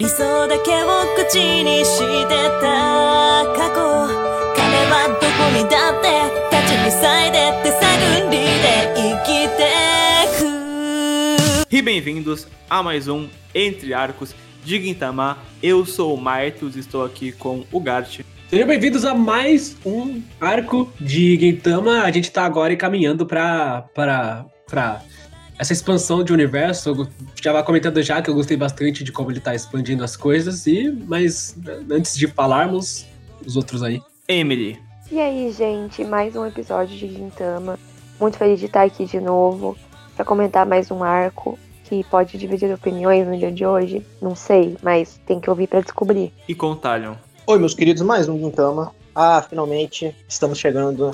理想だけを口にしてた過去彼はどこにだって立ちふさいで手探りで生きてく E bem-vindos a mais um Entre Arcos de Gintama. Eu sou o Maitos, estou aqui com o Gart. Sejam bem-vindos a mais um arco de Gintama. A gente tá agora encaminhando pra, pra, pra essa expansão de universo. Eu já vai comentando já que eu gostei bastante de como ele tá expandindo as coisas. E, mas antes de falarmos, os outros aí. Emily. E aí, gente, mais um episódio de Gintama. Muito feliz de estar aqui de novo para comentar mais um arco que pode dividir opiniões no dia de hoje. Não sei, mas tem que ouvir para descobrir. E com Talion. Oi, meus queridos, mais um Gintama. Ah, finalmente estamos chegando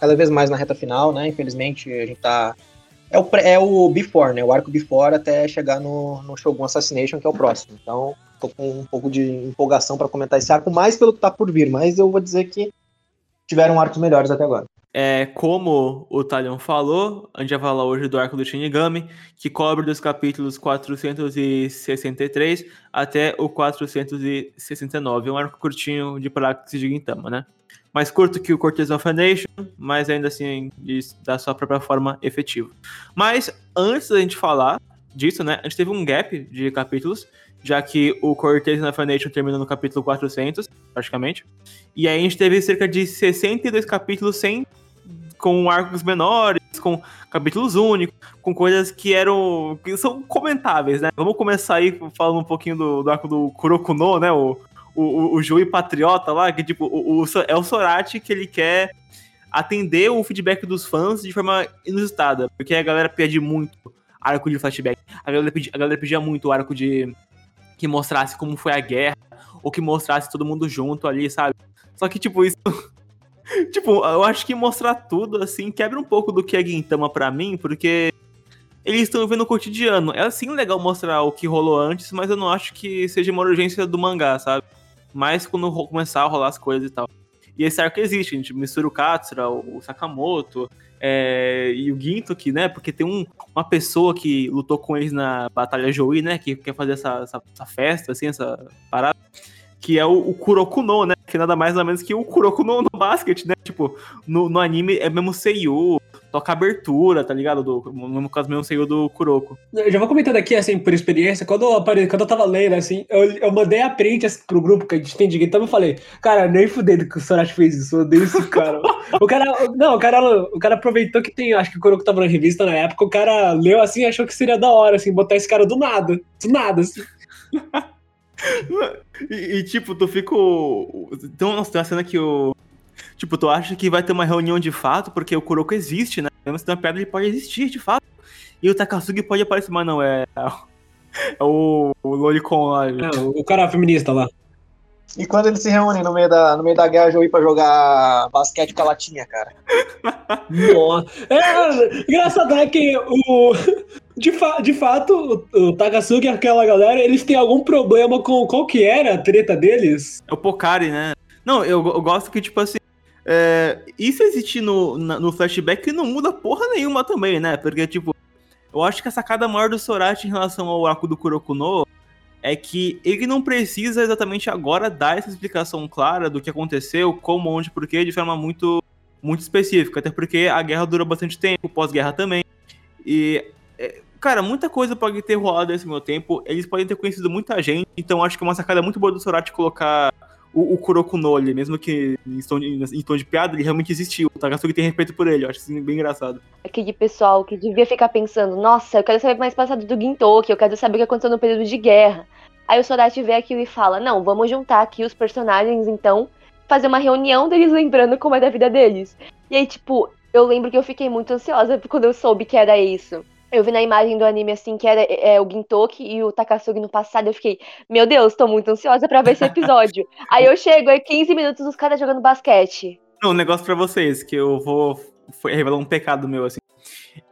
cada vez mais na reta final, né? Infelizmente a gente tá. É o, é o Before, né? O arco Before até chegar no, no Shogun Assassination, que é o próximo. Então, tô com um pouco de empolgação para comentar esse arco, mais pelo que tá por vir, mas eu vou dizer que tiveram arcos melhores até agora. É, como o Talion falou, a gente vai falar hoje do arco do Shinigami, que cobre dos capítulos 463 até o 469. É um arco curtinho de Praxis de Gintama, né? Mais curto que o Cortez of a Nation, mas ainda assim da sua própria forma efetiva. Mas antes da gente falar disso, né? A gente teve um gap de capítulos, já que o Cortez of a Nation terminou no capítulo 400, praticamente. E aí a gente teve cerca de 62 capítulos sem com arcos menores, com capítulos únicos, com coisas que eram que são comentáveis, né? Vamos começar aí falando um pouquinho do, do arco do Kurokuno, né? O, o, o, o Jui Patriota lá, que tipo, o, o, é o Sorati que ele quer atender o feedback dos fãs de forma inusitada, porque a galera pede muito arco de flashback. A galera pedia, a galera pedia muito o arco de que mostrasse como foi a guerra, ou que mostrasse todo mundo junto ali, sabe? Só que, tipo, isso. tipo, eu acho que mostrar tudo, assim, quebra um pouco do que é Gintama pra mim, porque eles estão vendo o cotidiano. É, assim, legal mostrar o que rolou antes, mas eu não acho que seja uma urgência do mangá, sabe? Mas quando começar a rolar as coisas e tal. E esse arco existe, a gente mistura o Katsura, o Sakamoto é, e o Gintoki, né? Porque tem um, uma pessoa que lutou com eles na Batalha Joui, né? Que quer fazer essa, essa, essa festa, assim, essa parada. Que é o, o Kurokuno, né? Que nada mais nada menos que o Kurokuno no basquete, né? Tipo, no, no anime é mesmo Seiyu, toca abertura, tá ligado? Do, no mesmo caso, mesmo Seiyu do Kuroko. Eu já vou comentando aqui, assim, por experiência, quando eu, apare... quando eu tava lendo, assim, eu, eu mandei a print assim, pro grupo que a gente tem de Gintama e falei, cara, nem fudendo que o Sorachi fez isso, eu odeio esse cara. o cara, não, o cara, o cara aproveitou que tem, acho que o Kuroko tava na revista na época, o cara leu assim e achou que seria da hora, assim, botar esse cara do nada, do nada, assim. E, e, tipo, tu fica. Então, nossa, tem uma cena que o. Tipo, tu acha que vai ter uma reunião de fato, porque o Kuroko existe, né? Mesmo se tem uma pedra, ele pode existir, de fato. E o Takasugi pode aparecer, mas não, é. É o, o Lolicon lá. Não, o cara feminista lá. E quando eles se reúnem no meio da, no meio da guerra Joey pra jogar basquete com a latinha, cara? Nossa. É, engraçado é que o. De, fa de fato, o, o Takasugi e aquela galera, eles têm algum problema com qual que era a treta deles? É o Pokari, né? Não, eu, eu gosto que, tipo assim. É, isso existir no, na- no flashback não muda porra nenhuma também, né? Porque, tipo, eu acho que a sacada maior do Sorachi em relação ao arco do Kurokuno é que ele não precisa exatamente agora dar essa explicação clara do que aconteceu, como, onde, porquê, de forma muito, muito específica. Até porque a guerra durou bastante tempo, pós-guerra também. E, é, cara, muita coisa pode ter rolado nesse meu tempo. Eles podem ter conhecido muita gente, então acho que é uma sacada muito boa do Sorachi colocar o, o Kurokuno ali, mesmo que em tom, de, em tom de piada, ele realmente existiu. O Takasugi tem respeito por ele, eu acho isso bem engraçado. Aquele pessoal que devia ficar pensando, nossa, eu quero saber mais passado do Gintoki, eu quero saber o que aconteceu no período de guerra. Aí o Sorachi vê aquilo e fala, não, vamos juntar aqui os personagens, então, fazer uma reunião deles lembrando como é da vida deles. E aí, tipo, eu lembro que eu fiquei muito ansiosa quando eu soube que era isso. Eu vi na imagem do anime, assim, que era é, o Gintoki e o Takasugi no passado, eu fiquei, meu Deus, tô muito ansiosa pra ver esse episódio. aí eu chego, é 15 minutos os caras jogando basquete. Um negócio pra vocês, que eu vou foi revelar um pecado meu, assim.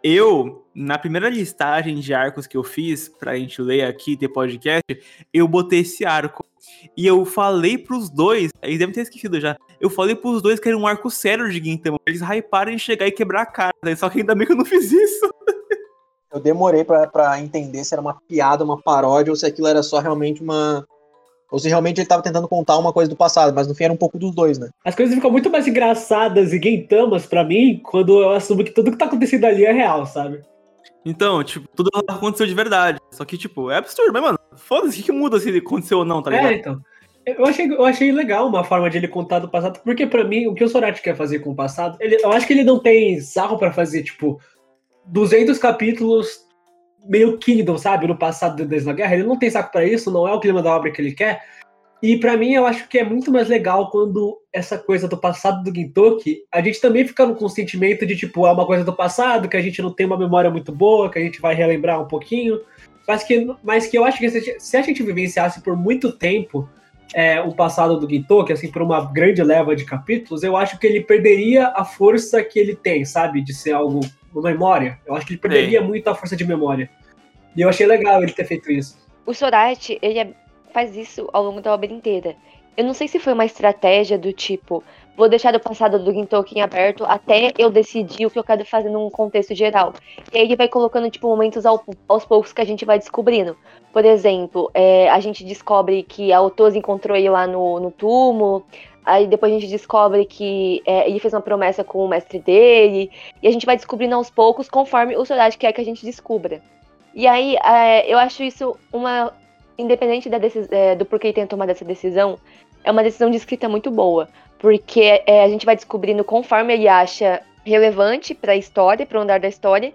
Eu, na primeira listagem de arcos que eu fiz, pra gente ler aqui, ter podcast, eu botei esse arco. E eu falei pros dois, eles devem ter esquecido já. Eu falei pros dois que era um arco sério de Gintama. Eles hyparam em chegar e quebrar a cara. né? Só que ainda bem que eu não fiz isso. Eu demorei pra, pra entender se era uma piada, uma paródia, ou se aquilo era só realmente uma, Ou se realmente ele tava tentando contar uma coisa do passado, mas no fim era um pouco dos dois, né? As coisas ficam muito mais engraçadas e guintamas pra mim quando eu assumo que tudo que tá acontecendo ali é real, sabe? Então, tipo, tudo aconteceu de verdade. Só que, tipo, é absurdo, mas, mano, foda-se, o que, que muda se aconteceu ou não, tá ligado? É, então. Eu achei, eu achei legal uma forma de ele contar do passado, porque pra mim, o que o Sorati quer fazer com o passado, ele, eu acho que ele não tem sarro pra fazer, tipo, 200 capítulos meio Kingdom, sabe? No passado do Deus na Guerra. Ele não tem saco pra isso, não é o clima da obra que ele quer. E pra mim, eu acho que é muito mais legal quando essa coisa do passado do Gintoki, a gente também fica com o sentimento de, tipo, é uma coisa do passado, que a gente não tem uma memória muito boa, que a gente vai relembrar um pouquinho. Mas que, mas que eu acho que se, se a gente vivenciasse por muito tempo é, o passado do Gintoki, assim, por uma grande leva de capítulos, eu acho que ele perderia a força que ele tem, sabe? De ser algo memória. Eu acho que ele perderia Sim. muito a força de memória. E eu achei legal ele ter feito isso. O Sorati, ele é- faz isso ao longo da obra inteira. Eu não sei se foi uma estratégia do tipo, vou deixar o passado do Gintoki em aberto até eu decidir o que eu quero fazer num contexto geral. E aí ele vai colocando, tipo, momentos ao- aos poucos que a gente vai descobrindo. Por exemplo, é, a gente descobre que a Otozi encontrou ele lá no, no túmulo. Aí depois a gente descobre que é, ele fez uma promessa com o mestre dele. E a gente vai descobrindo aos poucos conforme o Sorati quer que a gente descubra. E aí, é, eu acho isso uma. Independente é, do porquê ele tenha tomado essa decisão, é uma decisão de escrita muito boa. Porque é, a gente vai descobrindo conforme ele acha relevante para a história, para o andar da história.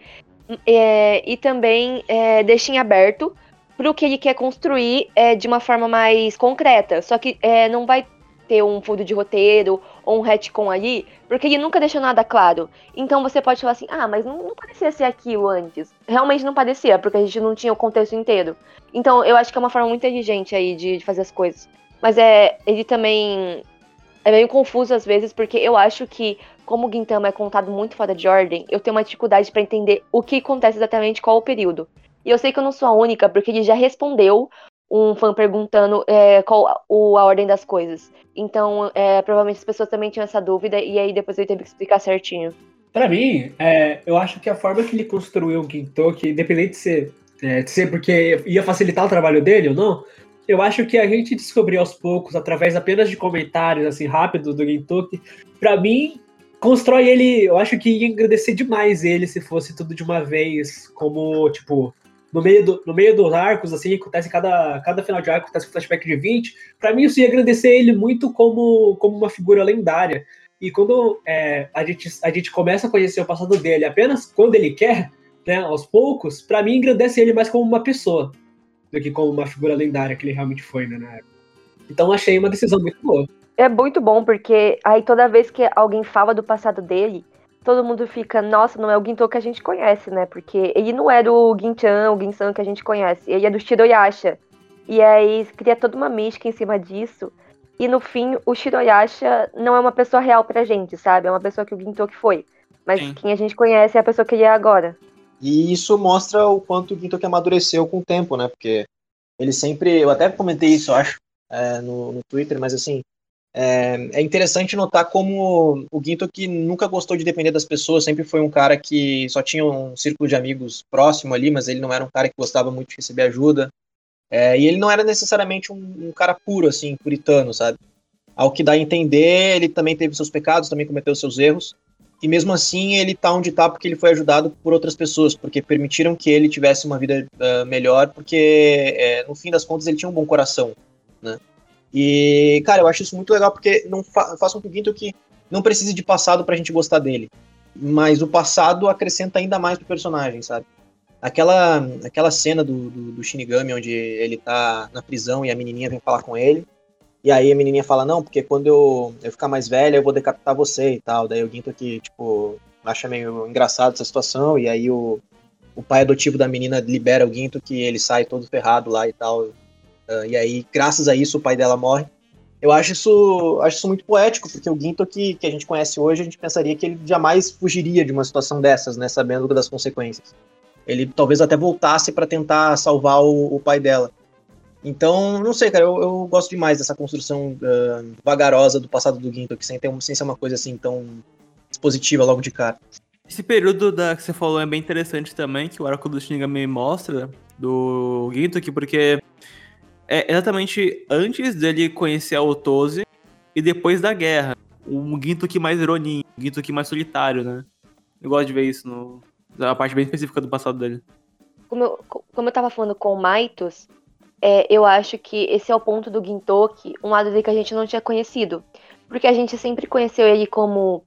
é, e também é, deixa em aberto para o que ele quer construir é, de uma forma mais concreta. Só que é, não vai ter um fundo de roteiro ou um retcon ali, porque ele nunca deixou nada claro. Então você pode falar assim, ah, mas não, não parecia ser aquilo antes. Realmente não parecia, porque a gente não tinha o contexto inteiro. Então eu acho que é uma forma muito inteligente aí de, de fazer as coisas. Mas é, ele também é meio confuso às vezes, porque eu acho que, como o Gintama é contado muito fora de ordem, eu tenho uma dificuldade pra entender o que acontece exatamente qual o período. E eu sei que eu não sou a única, porque ele já respondeu um fã perguntando é, qual o, a ordem das coisas. Então, é, provavelmente as pessoas também tinham essa dúvida, e aí depois ele teve que explicar certinho. Pra mim, é, eu acho que a forma que ele construiu o Gintoki, independente de ser, é, de ser porque ia facilitar o trabalho dele ou não, eu acho que a gente descobriu aos poucos, através apenas de comentários assim rápidos do Gintoki, pra mim, constrói ele. Eu acho que ia agradecer demais ele se fosse tudo de uma vez, como, tipo, no meio, do, no meio dos arcos, assim, acontece cada, cada final de arco, acontece um flashback de 20. Pra mim, isso ia agradecer ele muito como, como uma figura lendária. E quando é, a, gente, a gente começa a conhecer o passado dele apenas quando ele quer, né, aos poucos, pra mim engrandece ele mais como uma pessoa do que como uma figura lendária que ele realmente foi, né, na época. Então achei uma decisão muito boa. É muito bom, porque aí toda vez que alguém fala do passado dele, todo mundo fica, nossa, não é o Ginto que a gente conhece, né? Porque ele não é do Ginchan, o Ginsan que a gente conhece, ele é do Shiroyasha. E aí cria toda uma mística em cima disso. E no fim, o Shiroyasha não é uma pessoa real pra gente, sabe? É uma pessoa que o Gintoki foi. Mas Sim. quem a gente conhece é a pessoa que ele é agora. E isso mostra o quanto o Gintoki amadureceu com o tempo, né? Porque ele sempre. Eu até comentei isso, eu acho, é, no, no Twitter, mas assim. É, é interessante notar como o Gintoki nunca gostou de depender das pessoas, sempre foi um cara que só tinha um círculo de amigos próximo ali, mas ele não era um cara que gostava muito de receber ajuda. É, e ele não era necessariamente um, um cara puro, assim, puritano, sabe? Ao que dá a entender, ele também teve seus pecados, também cometeu seus erros. E mesmo assim, ele tá onde tá porque ele foi ajudado por outras pessoas, porque permitiram que ele tivesse uma vida ah, melhor, porque é, no fim das contas ele tinha um bom coração, né? E, cara, eu acho isso muito legal porque não fa faz com que o Gintoki não precise de passado pra gente gostar dele. Mas o passado acrescenta ainda mais pro personagem, sabe? Aquela, aquela cena do, do, do Shinigami onde ele tá na prisão e a menininha vem falar com ele. E aí a menininha fala, não, porque quando eu, eu ficar mais velha eu vou decapitar você e tal. Daí o Gintoki, tipo, acha meio engraçado essa situação. E aí o, o pai adotivo da menina libera o Gintoki, ele sai todo ferrado lá e tal. Ah, e aí, graças a isso, o pai dela morre. Eu acho isso, acho isso muito poético, porque o Gintoki que a gente conhece hoje, a gente pensaria que ele jamais fugiria de uma situação dessas, né, sabendo das consequências. Ele talvez até voltasse para tentar salvar o, o pai dela. Então, não sei, cara, eu, eu gosto demais dessa construção ah, vagarosa do passado do Gintoki, sem, ter, sem ser uma coisa assim tão expositiva logo de cara. Esse período da, que você falou é bem interessante também, que o arco do Shinigami mostra, do Gintoki, porque é exatamente antes dele conhecer a Otose e depois da guerra. Um Gintoki mais ironinho, um Gintoki mais solitário, né? Eu gosto de ver isso no. A parte bem específica do passado dele. Como eu, como eu tava falando com o Maitos, é, eu acho que esse é o ponto do Gintoki, um lado dele que a gente não tinha conhecido. Porque a gente sempre conheceu ele como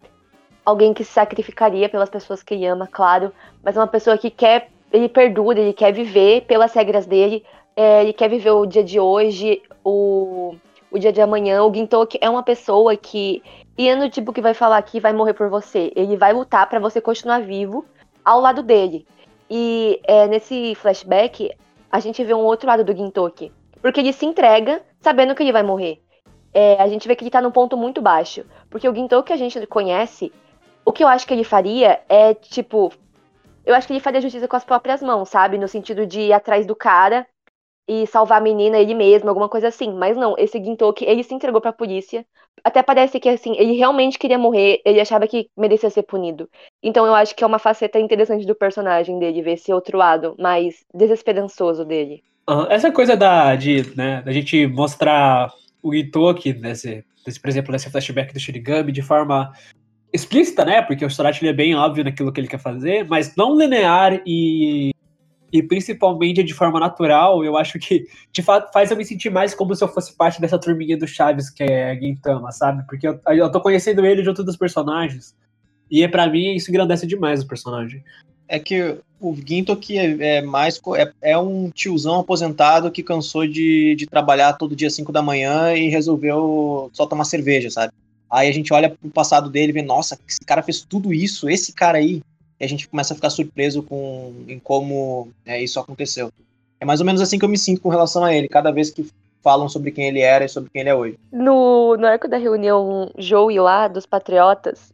alguém que se sacrificaria pelas pessoas que ele ama, claro, mas uma pessoa que quer, ele perdura, ele quer viver pelas regras dele, é, ele quer viver o dia de hoje, o, o dia de amanhã. O Gintoki é uma pessoa que, e é no tipo que vai falar que vai morrer por você, ele vai lutar para você continuar vivo ao lado dele. E é, nesse flashback, a gente vê um outro lado do Gintoki. Porque ele se entrega sabendo que ele vai morrer. É, a gente vê que ele tá num ponto muito baixo. Porque o Gintoki que a gente conhece, o que eu acho que ele faria é, tipo. Eu acho que ele faria justiça com as próprias mãos, sabe? No sentido de ir atrás do cara e salvar a menina ele mesmo, alguma coisa assim. Mas não, esse Gintoki, ele se entregou pra polícia. Até parece que, assim, ele realmente queria morrer, ele achava que merecia ser punido. Então eu acho que é uma faceta interessante do personagem dele, ver esse outro lado mais desesperançoso dele. Aham, Essa coisa da, de, né, da gente mostrar o Itoki, nesse, nesse, por exemplo, nesse flashback do Shinigami, de forma explícita, né? Porque o Sorachi é bem óbvio naquilo que ele quer fazer, mas não linear e, e principalmente de forma natural, eu acho que de fato faz eu me sentir mais como se eu fosse parte dessa turminha do Chaves, que é Gintama, sabe? Porque eu, eu tô conhecendo ele junto dos personagens. E pra mim isso engrandece demais o personagem. É que o Gintoki é, é mais é, é um tiozão aposentado que cansou de, de trabalhar todo dia 5 da manhã e resolveu só tomar cerveja, sabe? Aí a gente olha pro passado dele e vê, nossa, esse cara fez tudo isso, esse cara aí. E a gente começa a ficar surpreso com em como é, isso aconteceu. É mais ou menos assim que eu me sinto com relação a ele, cada vez que falam sobre quem ele era e sobre quem ele é hoje. No, no arco da reunião Joey lá, dos Patriotas,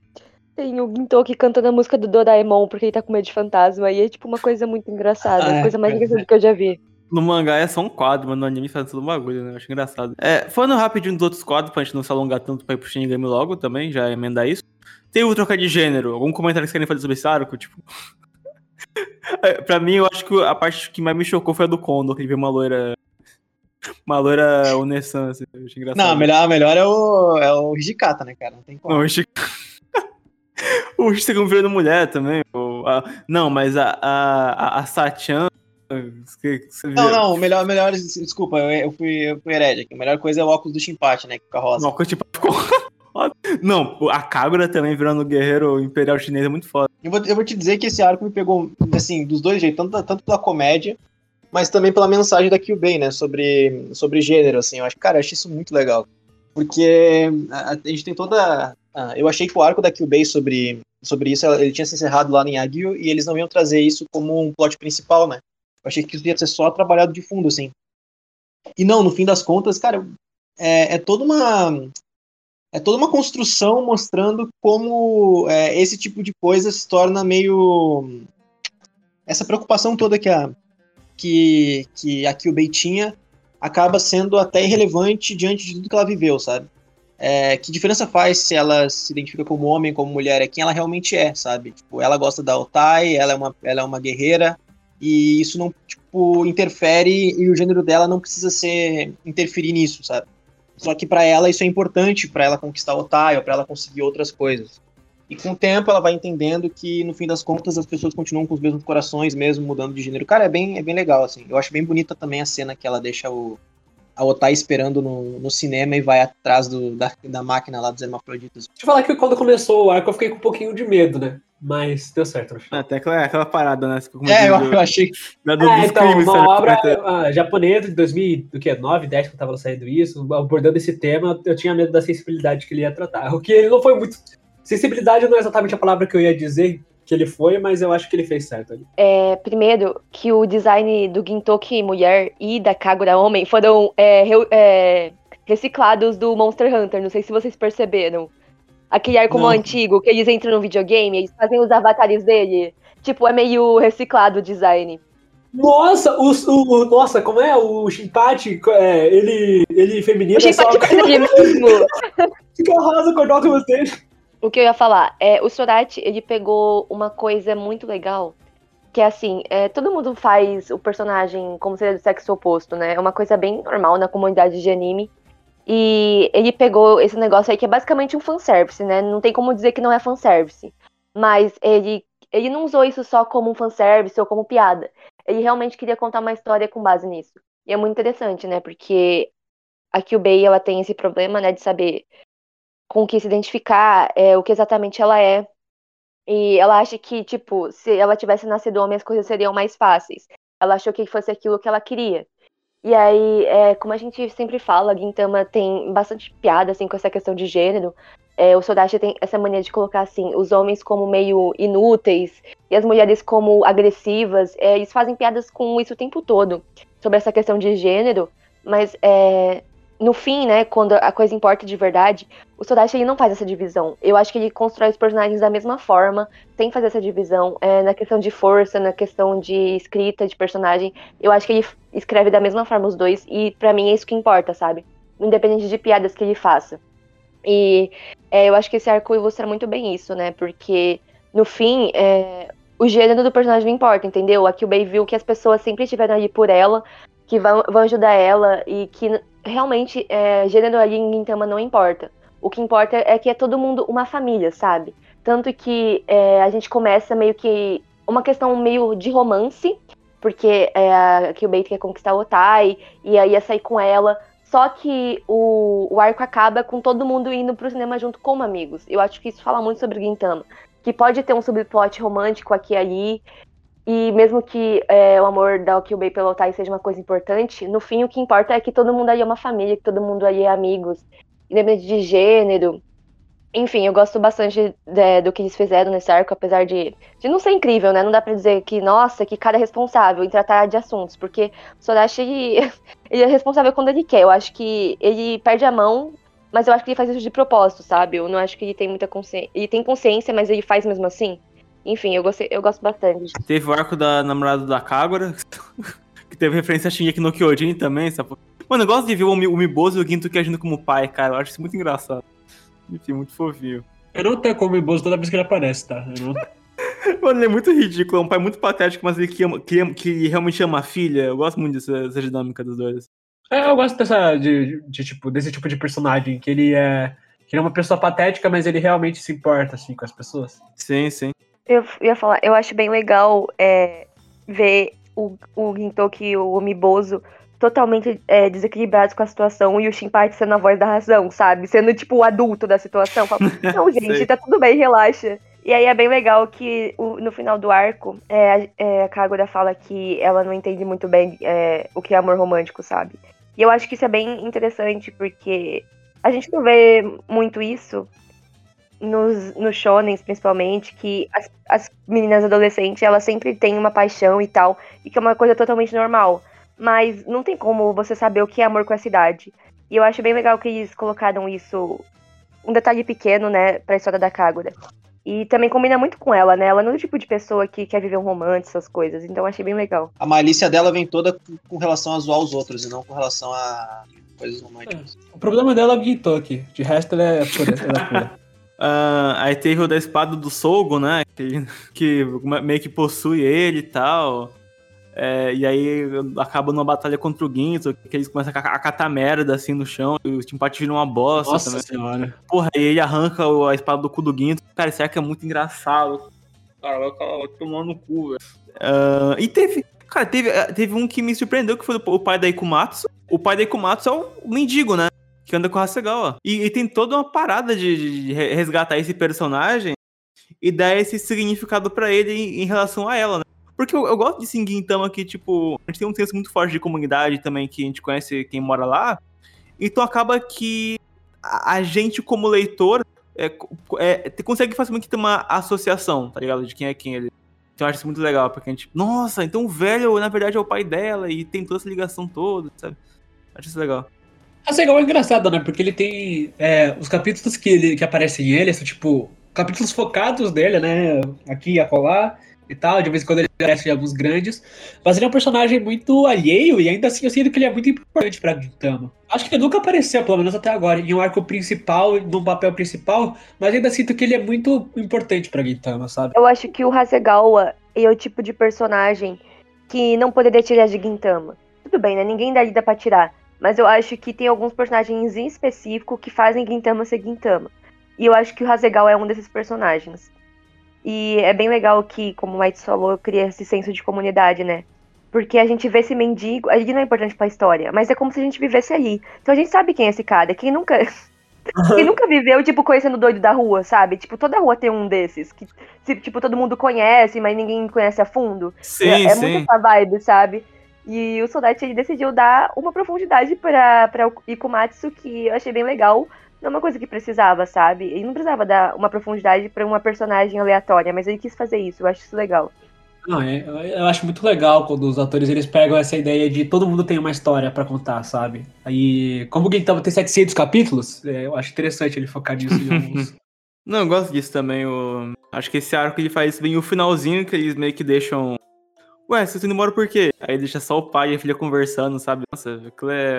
tem o Gintoki cantando a música do Doraemon porque ele tá com medo de fantasma. E é tipo uma coisa muito engraçada, Ah, a é, coisa mais engraçada que eu já vi. No mangá é só um quadro, mas no anime faz todo um bagulho, né? Eu acho engraçado. É, falando rapidinho dos outros quadros, pra gente não se alongar tanto pra ir pro Shinigami logo também, já emendar isso. Tem o trocar de gênero. Algum comentário que vocês querem fazer sobre esse arco? Tipo. Pra mim, eu acho que a parte que mais me chocou foi a do Kondo, que ele viu uma loira. Uma loira Onessan, assim. Eu achei engraçado. Não, a melhor, a melhor é o, é o Hijikata, né, cara? Não tem como. Não, o Chico. o Chico virando mulher também. o- a- Não, mas a, a, a, Sachan. que- você Não, viu? não, o melhor, melhor, desculpa, eu, eu fui, eu fui herege aqui. A melhor coisa é o óculos do Chimpate, né, que fica rosa. Não, coisa, tipo, ficou. Não, a Kagura também virando guerreiro imperial chinês é muito foda. Eu vou, eu vou te dizer que esse arco me pegou, assim, dos dois jeitos, tanto, tanto pela comédia, mas também pela mensagem da Kyubei, né, sobre, sobre gênero, assim, eu acho, cara, eu achei isso muito legal, porque a, a gente tem toda, eu achei que o arco da Kyubei sobre, sobre isso, ele tinha se encerrado lá em Agyu, e eles não iam trazer isso como um plot principal, né, eu achei que isso ia ser só trabalhado de fundo, assim, e não, no fim das contas, cara, é, é toda uma é toda uma construção mostrando como é, esse tipo de coisa se torna meio essa preocupação toda que a que, que a Kyubei tinha acaba sendo até irrelevante diante de tudo que ela viveu, sabe? É, que diferença faz se ela se identifica como homem, como mulher? É quem ela realmente é, sabe? Tipo, ela gosta da Otai, ela é uma, ela é uma guerreira, e isso não, tipo, interfere, e o gênero dela não precisa ser interferir nisso, sabe? Só que pra ela isso é importante, pra ela conquistar o Otai, ou pra ela conseguir outras coisas. E com o tempo ela vai entendendo que, no fim das contas, as pessoas continuam com os mesmos corações, mesmo mudando de gênero. Cara, é bem, é bem legal, assim. Eu acho bem bonita também a cena que ela deixa o, a Otai esperando no, no cinema e vai atrás do, da, da máquina lá dos hermafroditas. Deixa eu falar que quando começou o arco eu fiquei com um pouquinho de medo, né? Mas deu certo no final. Até aquela, aquela parada, né? É, eu, eu achei que do, É, então, crimes, uma sabe? obra ah, japonesa de 2009, 10, que tava saindo isso, abordando esse tema, eu tinha medo da sensibilidade que ele ia tratar. O que ele não foi muito. Sensibilidade não é exatamente a palavra que eu ia dizer que ele foi, mas eu acho que ele fez certo ali. É, primeiro, que o design do Gintoki mulher e da Kagura homem foram é, reu- é, reciclados do Monster Hunter. Não sei se vocês perceberam. Aquele arco Não. antigo, que eles entram no videogame, eles fazem os avatares dele. Tipo, é meio reciclado o design. Nossa, o, o- nossa, como é? O Shinpachi, é, ele, ele feminino O é só Shinpachi ele mesmo. fica rosa com o dele. O que eu ia falar é, o Sorati, ele pegou uma coisa muito legal, que é assim, é, todo mundo faz o personagem como se ele é do sexo oposto, né? É uma coisa bem normal na comunidade de anime. E ele pegou esse negócio aí que é basicamente um fanservice, né? Não tem como dizer que não é fanservice. Mas ele, ele não usou isso só como um fanservice ou como piada. Ele realmente queria contar uma história com base nisso. E é muito interessante, né? Porque a Kyubei, ela tem esse problema, né? De saber com o que se identificar, é, o que exatamente ela é. E ela acha que, tipo, se ela tivesse nascido homem, as coisas seriam mais fáceis. Ela achou que fosse aquilo que ela queria. E aí, é, como a gente sempre fala, a Gintama tem bastante piada, assim, com essa questão de gênero. É, o Sodashi tem essa mania de colocar, assim, os homens como meio inúteis e as mulheres como agressivas. É, eles fazem piadas com isso o tempo todo, sobre essa questão de gênero. Mas é, no fim, né, quando a coisa importa de verdade, o Sodashi ele não faz essa divisão. Eu acho que ele constrói os personagens da mesma forma, sem fazer essa divisão. É, na questão de força, na questão de escrita de personagem, eu acho que ele escreve da mesma forma os dois, e para mim é isso que importa, sabe? Independente de piadas que ele faça. E é, eu acho que esse arco ilustra muito bem isso, né? Porque, no fim, é, o gênero do personagem não importa, entendeu? Aqui o Bay viu que as pessoas sempre estiveram ali por ela, que vão, vão ajudar ela, e que realmente é, gênero ali em Gintama não importa. O que importa é que é todo mundo uma família, sabe? Tanto que é, a gente começa meio que uma questão meio de romance, porque é, que o Beit quer conquistar o Otai e aí ia sair com ela. Só que o, o arco acaba com todo mundo indo pro cinema junto como amigos. Eu acho que isso fala muito sobre Gintama. Que pode ter um subplot romântico aqui e ali, e mesmo que é, o amor da Kyubei pelo Otai seja uma coisa importante, no fim o que importa é que todo mundo ali é uma família, que todo mundo ali é amigos, independente de gênero. Enfim, eu gosto bastante de, do que eles fizeram nesse arco, apesar de, de não ser incrível, né? Não dá pra dizer que, nossa, que cara é responsável em tratar de assuntos, porque o Sodashi, ele, ele é responsável quando ele quer. Eu acho que ele perde a mão, mas eu acho que ele faz isso de propósito, sabe? Eu não acho que ele tem muita consciência. Ele tem consciência, mas ele faz mesmo assim. Enfim, eu, gostei, eu gosto bastante. Teve o arco da namorada da Kagura, que teve referência a Shingeki no Kyojin também, sabe? Mano, eu gosto de ver o, o Miboso e o Ginto agindo como pai, cara. Eu acho isso muito engraçado. Enfim, muito fofinho. Eu não tenho como o Miboso toda vez que ele aparece, tá? Eu não... Mano, ele é muito ridículo, é um pai muito patético, mas ele que, ama, que, que realmente ama a filha. Eu gosto muito dessa, dessa dinâmica dos dois. É, eu gosto dessa, de, de, tipo, desse tipo de personagem, que ele é. Que ele é uma pessoa patética, mas ele realmente se importa, assim, com as pessoas. Sim, sim. Eu ia falar, eu acho bem legal é, ver o, o Gintoki e o Omiboso totalmente é, desequilibrados com a situação e o Shinpai sendo a voz da razão, sabe? Sendo, tipo, o adulto da situação. Fala, não, gente, tá tudo bem, relaxa. E aí é bem legal que o, no final do arco, é, é, a Kagura fala que ela não entende muito bem é, o que é amor romântico, sabe? E eu acho que isso é bem interessante, porque a gente não vê muito isso nos, nos shonens, principalmente, que as, as meninas adolescentes, elas sempre têm uma paixão e tal, e que é uma coisa totalmente normal. Mas não tem como você saber o que é amor com essa idade. E eu acho bem legal que eles colocaram isso, um detalhe pequeno, né, pra história da Kagura. E também combina muito com ela, né? Ela não é o tipo de pessoa que quer viver um romance, essas coisas. Então eu achei bem legal. A malícia dela vem toda com relação a zoar os outros e não com relação a coisas românticas. O problema dela é o Gintoki. De resto, ela é pura. Ela é pura. Uh, aí teve o da espada do Sogo, né? Que, que meio que possui ele e tal. É, e aí acaba numa batalha contra o Ginto, que eles começam a catar merda assim no chão, e o Timpate vira uma bosta Nossa também. senhora. Porra, e ele arranca a espada do cu do Ginto. Cara, isso aqui é muito engraçado. Cara, vai tomar no cu, velho. Uh, e teve. Cara, teve, teve um que me surpreendeu, que foi o pai da Ikumatsu. O pai da Ikumatsu é o mendigo, né? Que anda com o Hasegawa. E, e tem toda uma parada de, de resgatar esse personagem e dar esse significado para ele em, em relação a ela, né? Porque eu, eu gosto de Singintama que, tipo, a gente tem um senso muito forte de comunidade também, que a gente conhece quem mora lá. Então acaba que a, a gente, como leitor, é, é, consegue facilmente ter uma associação, tá ligado? De quem é quem ele. Então eu acho isso muito legal, porque a gente. Nossa, então o velho, na verdade, é o pai dela e tem toda essa ligação toda, sabe? Acho isso legal. A Segal é engraçado, né? Porque ele tem. É, os capítulos que, ele, que aparecem ele são, tipo, capítulos focados dele, né? Aqui e acolá e tal. De vez em quando ele aparece em alguns grandes. Mas ele é um personagem muito alheio e ainda assim eu sinto que ele é muito importante pra Gintama. Acho que ele nunca apareceu, pelo menos até agora, em um arco principal, num papel principal, mas ainda sinto que ele é muito importante pra Gintama, sabe? Eu acho que o Hasegawa, é o tipo de personagem que não poderia tirar de Gintama. Tudo bem, né? Ninguém dá pra tirar. Mas eu acho que tem alguns personagens em específico que fazem Gintama ser Gintama. E eu acho que o Hasegal é um desses personagens. E é bem legal que, como o White falou, cria esse senso de comunidade, né? Porque a gente vê esse mendigo, ele não é importante pra história, mas é como se a gente vivesse ali. Então a gente sabe quem é esse cara. Quem nunca. Quem nunca viveu, tipo, conhecendo o doido da rua, sabe? Tipo, toda rua tem um desses. Que, tipo, todo mundo conhece, mas ninguém conhece a fundo. Sim, é, é sim. muito essa vibe, sabe? E o Soldate ele decidiu dar uma profundidade pra, pra o Ikumatsu que eu achei bem legal. Não é uma coisa que precisava, sabe? Ele não precisava dar uma profundidade pra uma personagem aleatória, mas ele quis fazer isso, eu acho isso legal. Não, é, eu- eu acho muito legal quando os atores eles pegam essa ideia de todo mundo tem uma história pra contar, sabe? Aí, como o Gintama tem 700 capítulos, é, eu acho interessante ele focar nisso em alguns. Não, eu gosto disso também. O... Acho que esse arco ele faz bem o finalzinho, que eles meio que deixam. Ué, você tá indo embora por quê? Aí deixa só o pai e a filha conversando, sabe? Nossa, aquilo é,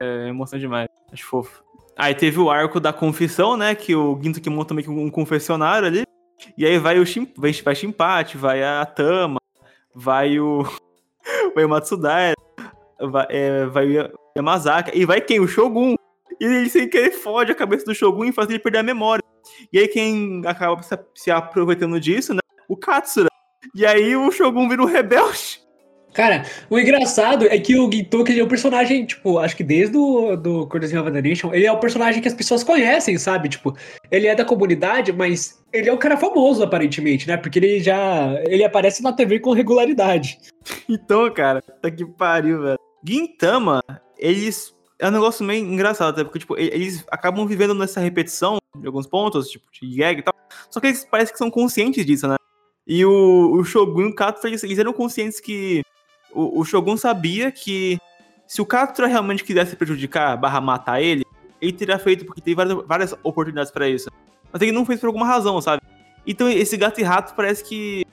é emoção demais. Acho fofo. Aí teve o arco da confissão, né? Que o Ginto que monta meio que um confessionário ali. E aí vai o Shim... vai, vai Shimpati, vai a Tama, vai o. vai o Matsudaira, vai, é, vai o Yamazaki. E vai quem? O Shogun. E ele sem querer fode a cabeça do Shogun e faz ele perder a memória. E aí quem acaba se aproveitando disso, né? O Katsura. E aí o Shogun vira um rebelde. Cara, o engraçado é que o Gintoki ele é um personagem, tipo, acho que desde o do Courtesy of the Nation, ele é um personagem que as pessoas conhecem, sabe? Tipo, ele é da comunidade, mas ele é um cara famoso, aparentemente, né? Porque ele já. Ele aparece na TV com regularidade. Então, cara, tá que pariu, velho. Gintama, eles. É um negócio meio engraçado, até porque, tipo, eles acabam vivendo nessa repetição de alguns pontos, tipo, de gag e tal. Só que eles parecem que são conscientes disso, né? E o, o Shogun e o Katsura, eles, eles eram conscientes que. O, o Shogun sabia que se o Katsura realmente quisesse prejudicar, barra matar ele, ele teria feito, porque teve várias, várias oportunidades pra isso. Mas ele não fez por alguma razão, sabe? Então esse gato e rato parece que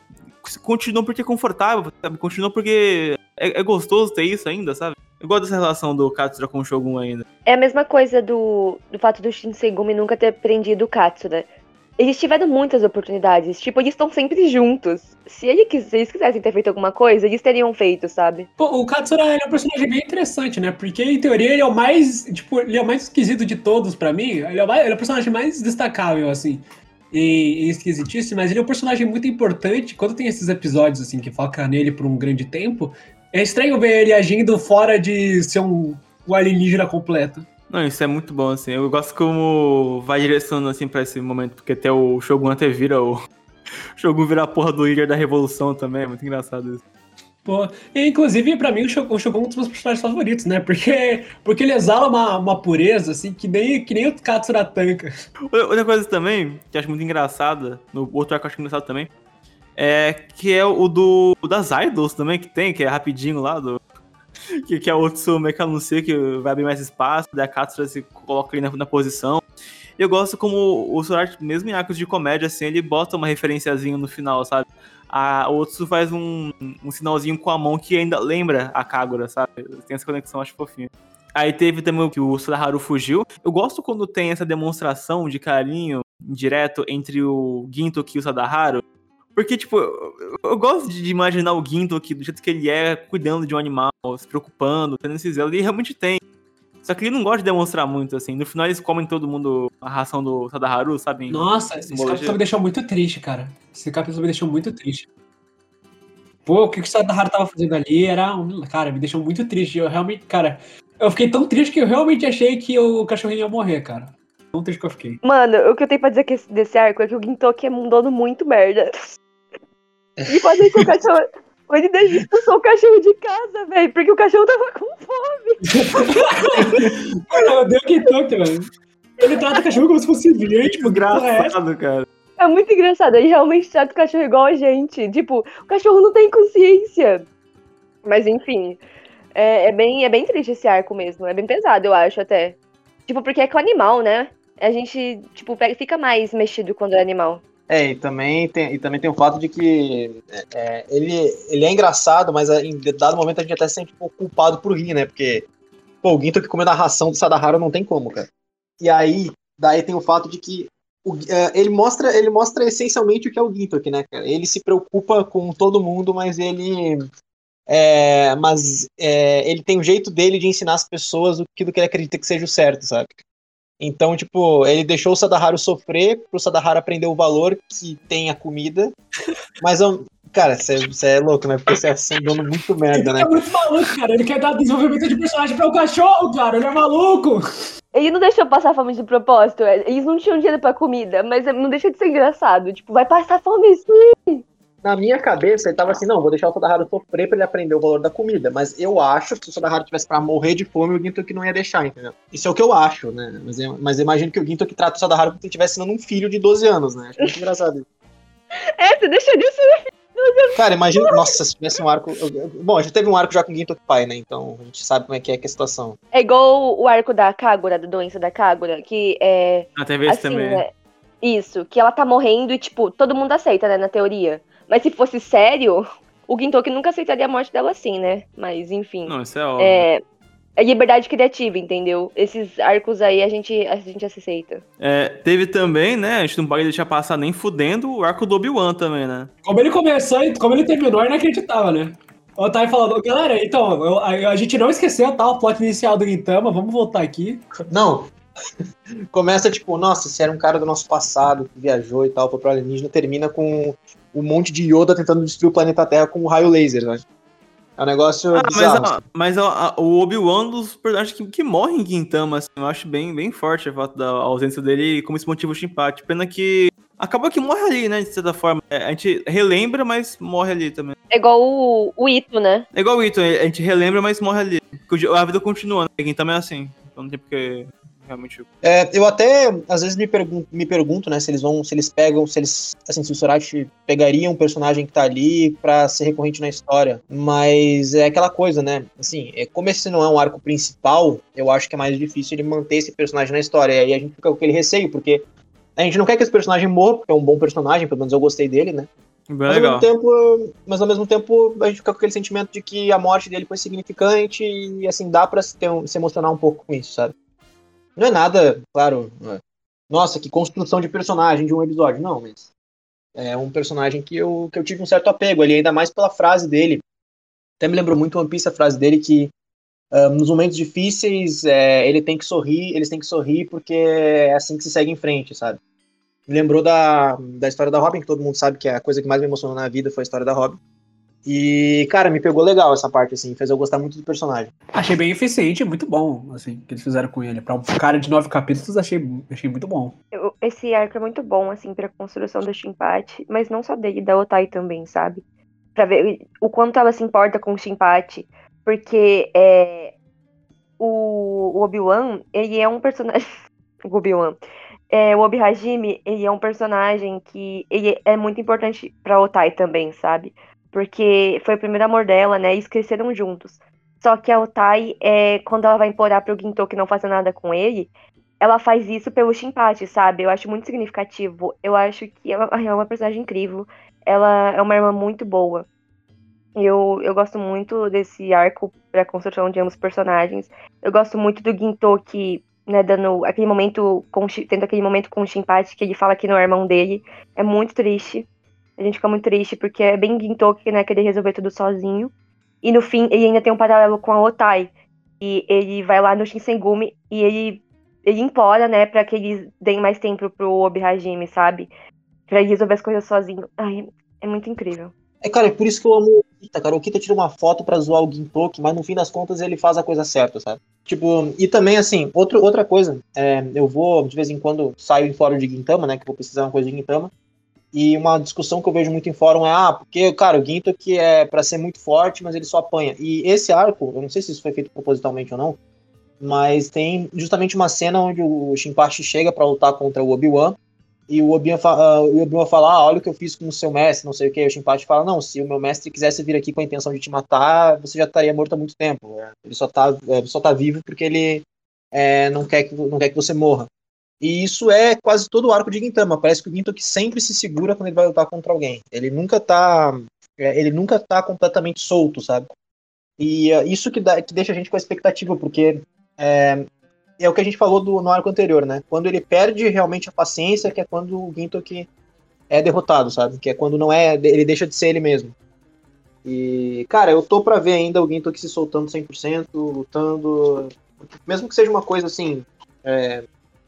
continuam porque é confortável, sabe? Continuam porque é, é gostoso ter isso ainda, sabe? Eu gosto dessa relação do Katsura com o Shogun ainda. É a mesma coisa do, do fato do Shinsegumi nunca ter prendido o Katsura. Eles tiveram muitas oportunidades. Tipo, eles estão sempre juntos. Se, ele se eles quisessem ter feito alguma coisa, eles teriam feito, sabe? Pô, o Katsura é um personagem bem interessante, né? Porque, em teoria, ele é o mais. Tipo, ele é o mais esquisito de todos pra mim. Ele é o, mais- ele é o personagem mais destacável, assim. E, e esquisitíssimo, mas ele é um personagem muito importante. Quando tem esses episódios, assim, que foca nele por um grande tempo, é estranho ver ele agindo fora de ser um, um alienígena completo. Não, isso é muito bom, assim. Eu gosto como vai direcionando, assim, pra esse momento, porque até o Shogun até vira o... O Shogun vira a porra do líder da revolução também, é muito engraçado isso. Pô, e, inclusive, pra mim, o Shogun, o Shogun é um dos meus personagens favoritos, né? Porque, porque ele exala uma, uma pureza, assim, que nem, que nem o Katsura tanca. Outra coisa também, que eu acho muito engraçada, no outro arco eu acho engraçado também, é que é o do o das idols também, que tem, que é rapidinho lá, do. Que, que é o Tsume que anuncia que vai abrir mais espaço, daí a Katsura se coloca ali na, na posição. Eu gosto como o Sorati, mesmo em arcos de comédia, assim, ele bota uma referenciazinha no final, sabe? A, Otsu faz um, um sinalzinho com a mão que ainda lembra a Kagura, sabe? Tem essa conexão, acho fofinho. Aí teve também o que o Sudaharu fugiu. Eu gosto quando tem essa demonstração de carinho direto entre o Gintoki e o Sadaharu. Porque, tipo, eu, eu gosto de imaginar o Gintoki do jeito que ele é, cuidando de um animal, se preocupando, tendo esse zelo. Ele realmente tem. Só que ele não gosta de demonstrar muito, assim. No final eles comem todo mundo a ração do Sadaharu, sabe? Nossa, esse capítulo me deixou muito triste, cara. Esse capítulo me deixou muito triste. Pô, o que o Sadaharu tava fazendo ali era. um- Cara, me deixou muito triste. Eu realmente, cara. Eu fiquei tão triste que eu realmente achei que o cachorrinho ia morrer, cara. Tão triste que eu fiquei. Mano, o que eu tenho pra dizer que esse- desse arco é que o Gintoki é um dono muito merda. E fazer com o cachorro. Ele deixa- expulsou o cachorro de casa, velho, porque o cachorro tava com fome. Cara, eu dei o Kentucky, velho. Ele trata o cachorro como se fosse verde, tipo, é? Engraçado, cara. É muito engraçado, ele realmente trata o cachorro igual a gente. Tipo, o cachorro não tem consciência. Mas enfim, é, é bem, é bem triste esse arco mesmo. É bem pesado, eu acho, até. Tipo, porque é com animal, né? A gente, tipo, fica mais mexido quando é animal. É, e também tem, e também tem o fato de que é, é, ele, ele é engraçado, mas é, em dado momento a gente até se sente um pouco culpado por rir, né? Porque, pô, o Ginto que comendo a ração do Sadaharu não tem como, cara. E aí, daí tem o fato de que o- é, ele, mostra, ele mostra essencialmente o que é o Gintoki, né, cara? Ele se preocupa com todo mundo, mas ele. é, mas é, ele tem um jeito dele de ensinar as pessoas aquilo que ele acredita que seja o certo, sabe? Então, tipo, ele deixou o Sadaharu sofrer pro Sadaharu aprender o valor que tem a comida. Mas, cara, você é louco, né? Porque você é um dono muito merda, né? Ele é muito maluco, cara. Ele quer dar desenvolvimento de personagem pra o cachorro, cara. Ele é maluco. Ele não deixou passar fome de propósito. Eles não tinham dinheiro pra comida, mas não deixa de ser engraçado. Tipo, vai passar fome sim. Na minha cabeça, ele tava assim, não, vou deixar o Sadaharu sofrer pra ele aprender o valor da comida. Mas eu acho que se o Sadaharu tivesse pra morrer de fome, o Gintoki não ia deixar, entendeu? Isso é o que eu acho, né? Mas eu, mas eu imagino que o Gintoki trata o Sadaharu como se ele estivesse sendo um filho de 12 anos, né? Acho muito engraçado isso. É, você deixa disso. Cara, imagina, nossa, se tivesse um arco... Bom, a gente teve um arco já com o Gintoki pai, né? Então a gente sabe como é que é, que é a situação. É igual o arco da Kagura, da doença da Kagura, que é. Na TV assim, também. né? Isso, que ela tá morrendo e, tipo, todo mundo aceita, né, na teoria. Mas se fosse sério, o Gintoki nunca aceitaria a morte dela assim, né? Mas, enfim. Não, isso é óbvio. É, é liberdade criativa, entendeu? Esses arcos aí a gente, a gente aceita. É, teve também, né? A gente não pode deixar passar nem fudendo o arco do Obi-Wan também, né? Como ele começou e como ele terminou, é inacreditável, né? O Otávio falando, galera, então, eu- a, a gente não esqueceu, tá? O plot inicial do Gintama, vamos voltar aqui. Não. Começa tipo, nossa, se era um cara do nosso passado que viajou e tal, foi pro alienígena, termina com um monte de Yoda tentando destruir o planeta Terra com um raio laser, né? É um negócio Ah, mas, bizarro. a- mas a- a- o Obi-Wan é dos personagens que, que morre em Gintama, assim, eu acho bem, bem forte o fato da ausência dele como esse motivo de empate. Pena que acabou que morre ali, né, de certa forma. É, a gente relembra, mas morre ali também. É igual o, o Ito, né? É igual o Ito, a gente relembra, mas morre ali. A vida continua, né? Gintama é assim. Então não tem porque realmente... É, eu até, às vezes, me pergunto, me pergunto, né, se eles vão, se eles pegam, se eles, assim, se o Sorachi pegaria um personagem que tá ali pra ser recorrente na história. Mas é aquela coisa, né, assim, é, como esse não é um arco principal, eu acho que é mais difícil ele manter esse personagem na história. E aí a gente fica com aquele receio, porque a gente não quer que esse personagem morra, porque é um bom personagem, pelo menos eu gostei dele, né. Bem Mas ao, legal. mesmo tempo, mas ao mesmo tempo a gente fica com aquele sentimento de que a morte dele foi significante e assim dá pra se, ter um- se emocionar um pouco com isso, sabe? Não é nada, claro, é, nossa, que construção de personagem de um episódio, não, mas é um personagem que eu, que eu tive um certo apego ali, ainda mais pela frase dele. Até me lembrou muito One Piece a frase dele que ah, nos momentos difíceis é, ele tem que sorrir, eles têm que sorrir porque é assim que se segue em frente, sabe? Me lembrou da, da história da Robin, que todo mundo sabe que é a coisa que mais me emocionou na vida foi a história da Robin. E, cara, me pegou legal essa parte, assim, fez eu gostar muito do personagem. Achei bem eficiente e muito bom, assim, que eles fizeram com ele. Pra um cara de nove capítulos, achei, achei muito bom. Eu- esse arco é muito bom, assim, pra construção do Shinpachi, mas não só dele, da Otai também, sabe? Pra ver o quanto ela se importa com o Shinpachi, porque é, o, o Obi-Wan, ele é um personagem... o Obi-Wan. É, o Obi Hajime, ele é um personagem que ele é muito importante pra Otai também, sabe? Porque foi o primeiro amor dela, né? E eles cresceram juntos. Só que a Otai, é, quando ela vai implorar pro Gintoki não fazer nada com ele, ela faz isso pelo Shinpachi, sabe? Eu acho muito significativo. Eu acho que ela é uma personagem incrível. Ela é uma irmã muito boa. Eu, eu gosto muito desse arco pra construção de ambos os personagens. Eu gosto muito do Gintoki, né, dando aquele momento, com, tendo aquele momento com o Shinpachi que ele fala que não é irmão dele. É muito triste. A gente fica muito triste porque é bem Gintoki, né, querer resolver tudo sozinho. E no fim, ele ainda tem um paralelo com a Otai. E ele vai lá no Shinsengumi e ele ele implora, né, pra que eles deem mais tempo pro Obi Hajime, sabe? Pra ele resolver as coisas sozinho. Ai, é muito incrível. É, cara, é por isso que eu amo o Kita, cara. O Kita tira uma foto pra zoar o Gintoki, mas no fim das contas ele faz a coisa certa, sabe? Tipo, e também, assim, outro, outra coisa, é, eu vou, de vez em quando, saio em fórum de Gintama, né, que vou pesquisar uma coisa de Gintama, e uma discussão que eu vejo muito em fórum é, ah, porque, cara, o Gintoki é pra ser muito forte, mas ele só apanha. E esse arco, eu não sei se isso foi feito propositalmente ou não, mas tem justamente uma cena onde o Shinpachi chega pra lutar contra o Obi-Wan, e o Obi-Wan fa ah, o Obi-Wan fala, ah, olha o que eu fiz com o seu mestre, não sei o que. O Shinpachi fala, não, se o meu mestre quisesse vir aqui com a intenção de te matar, você já estaria morto há muito tempo. É, Ele só tá, é, só tá vivo porque ele é, não, quer que, não quer que você morra. E isso é quase todo o arco de Gintama. Parece que o Gintoki sempre se segura quando ele vai lutar contra alguém. Ele nunca tá, é, ele nunca tá completamente solto, sabe? E é, isso que, dá, que deixa a gente com a expectativa, porque é, é o que a gente falou do, no arco anterior, né? Quando ele perde realmente a paciência, que é quando o Gintoki é derrotado, sabe? Que é quando não é, ele deixa de ser ele mesmo. E, cara, eu tô pra ver ainda o Gintoki se soltando 100%, lutando, mesmo que seja uma coisa assim, é,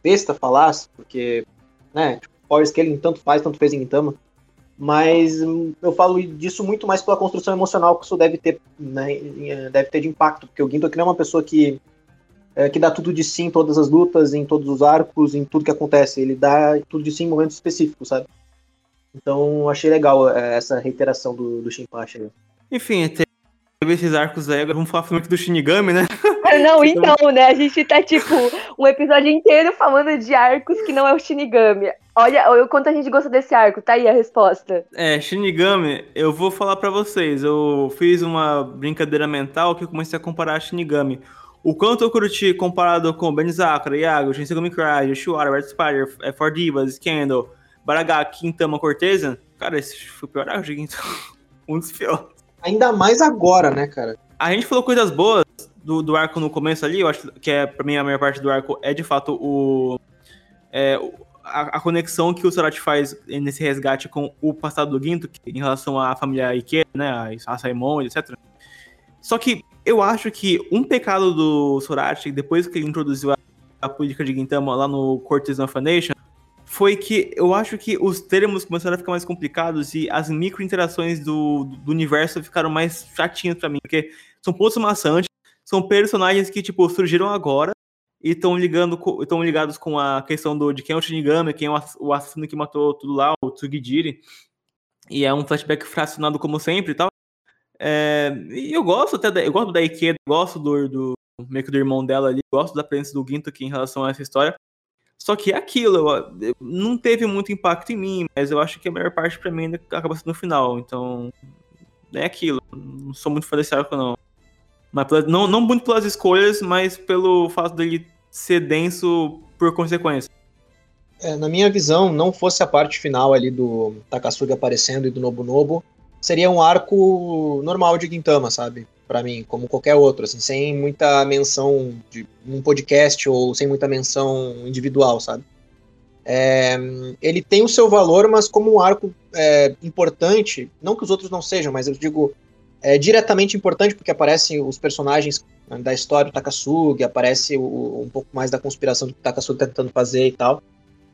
besta falasse, porque, né, tipo, Power Scaling tanto faz, tanto fez em Gintama, mas eu falo disso muito mais pela construção emocional que isso deve ter, né, deve ter de impacto, porque o Gintoki não é uma pessoa que é, que dá tudo de si em todas as lutas, em todos os arcos, em tudo que acontece. Ele dá tudo de si em momentos específicos, sabe? Então achei legal é, essa reiteração do, do Shinpachi. Enfim, teve esses arcos aí, agora vamos falar finalmente do Shinigami, né? Não, então, né? A gente tá, tipo, um episódio inteiro falando de arcos que não é o Shinigami. Olha, olha o quanto a gente gosta desse arco, tá aí a resposta. É, Shinigami, eu vou falar para vocês. Eu fiz uma brincadeira mental que eu comecei a comparar Shinigami. O quanto eu curti comparado com Ben Zakura, Yago, Shinsegumi Cry, Yoshiwara, Red Spider, é, For Divas, Scandal, Baragaki, Quintama, Cortezan. Cara, esse foi o pior arco de um dos piores. Ainda mais agora, né, cara? A gente falou coisas boas do, do arco no começo ali, eu acho que é, pra mim a maior parte do arco é de fato o. É, a, a, conexão que o Sorati faz nesse resgate com o passado do Ginto, em relação à família Ikea, né, a Saimon, etc. Só que eu acho que um pecado do Sorachi, depois que ele introduziu a, a política de Gintama lá no Cortes Nation, foi que eu acho que os termos começaram a ficar mais complicados e as micro-interações do, do universo ficaram mais chatinhas para mim, porque são pontos maçantes, são personagens que, tipo, surgiram agora e estão ligando estão ligados com a questão do, de quem é o Shinigami, quem é o assassino que matou tudo lá, o Tsugijiri. E é um flashback fracionado como sempre e tal. É, e eu gosto até da, eu gosto da Ikeda, gosto do, do meio que do irmão dela ali, gosto da presença do Ginto aqui em relação a essa história. Só que é aquilo, eu, não teve muito impacto em mim, mas eu acho que a maior parte para mim acaba sendo no final. Então, é aquilo. Não sou muito fã desse arco, não. Mas não, não muito pelas escolhas, mas pelo fato dele ser denso por consequência. É, na minha visão, não fosse a parte final ali do Takasugi aparecendo e do Nobunobu, seria um arco normal de Gintama, sabe? Para mim, como qualquer outro, assim, sem muita menção de um podcast ou sem muita menção individual, sabe? É, ele tem o seu valor, mas como um arco é, importante, não que os outros não sejam, mas eu digo é diretamente importante porque aparecem os personagens da história do Takasugi, aparece o, um pouco mais da conspiração do que o Takasugi tá tentando fazer e tal.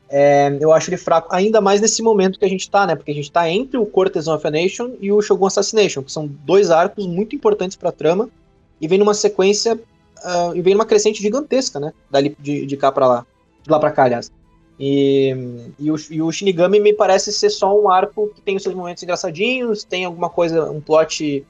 É, eu acho ele fraco, ainda mais nesse momento que a gente tá, né? Porque a gente tá entre o Cortesan of a Nation e o Shogun Assassination, que são dois arcos muito importantes pra trama, e vem numa sequência, uh, e vem numa crescente gigantesca, né? Dali de, de cá pra lá. De lá pra cá, aliás. E, e, o, e o Shinigami me parece ser só um arco que tem os seus momentos engraçadinhos, tem alguma coisa, um plot,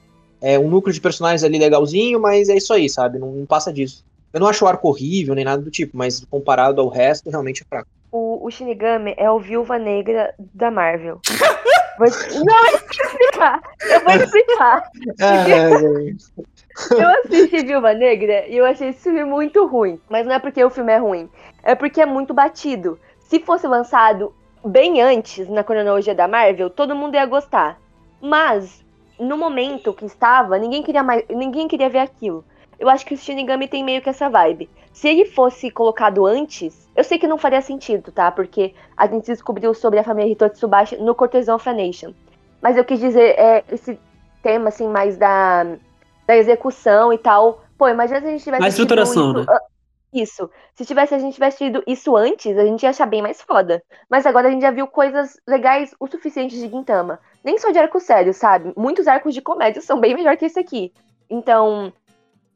é, um núcleo de personagens ali legalzinho, mas é isso aí, sabe? Não, não passa disso. Eu não acho o arco horrível nem nada do tipo, mas comparado ao resto, realmente é fraco o, o Shinigami é o Viúva Negra da Marvel. Vou... Não, eu vou explicar. Eu vou explicar. eu assisti Viúva Negra e eu achei esse filme muito ruim. Mas não é porque o filme é ruim. É porque é muito batido. Se fosse lançado bem antes, na cronologia da Marvel, todo mundo ia gostar. Mas, no momento que estava, ninguém queria mais. Ninguém queria ver aquilo. Eu acho que o Shinigami tem meio que essa vibe. Se ele fosse colocado antes, eu sei que não faria sentido, tá? Porque a gente descobriu sobre a família Hitotsubashi no Cortesão Nation. Mas eu quis dizer, é, esse tema, assim, mais da, da execução e tal. Pô, imagina se a gente tivesse. A estruturação, isso, né? Isso. Se tivesse, a gente tivesse tido isso antes, a gente ia achar bem mais foda. Mas agora a gente já viu coisas legais o suficiente de Gintama. Nem só de arco sério, sabe? Muitos arcos de comédia são bem melhor que esse aqui. Então,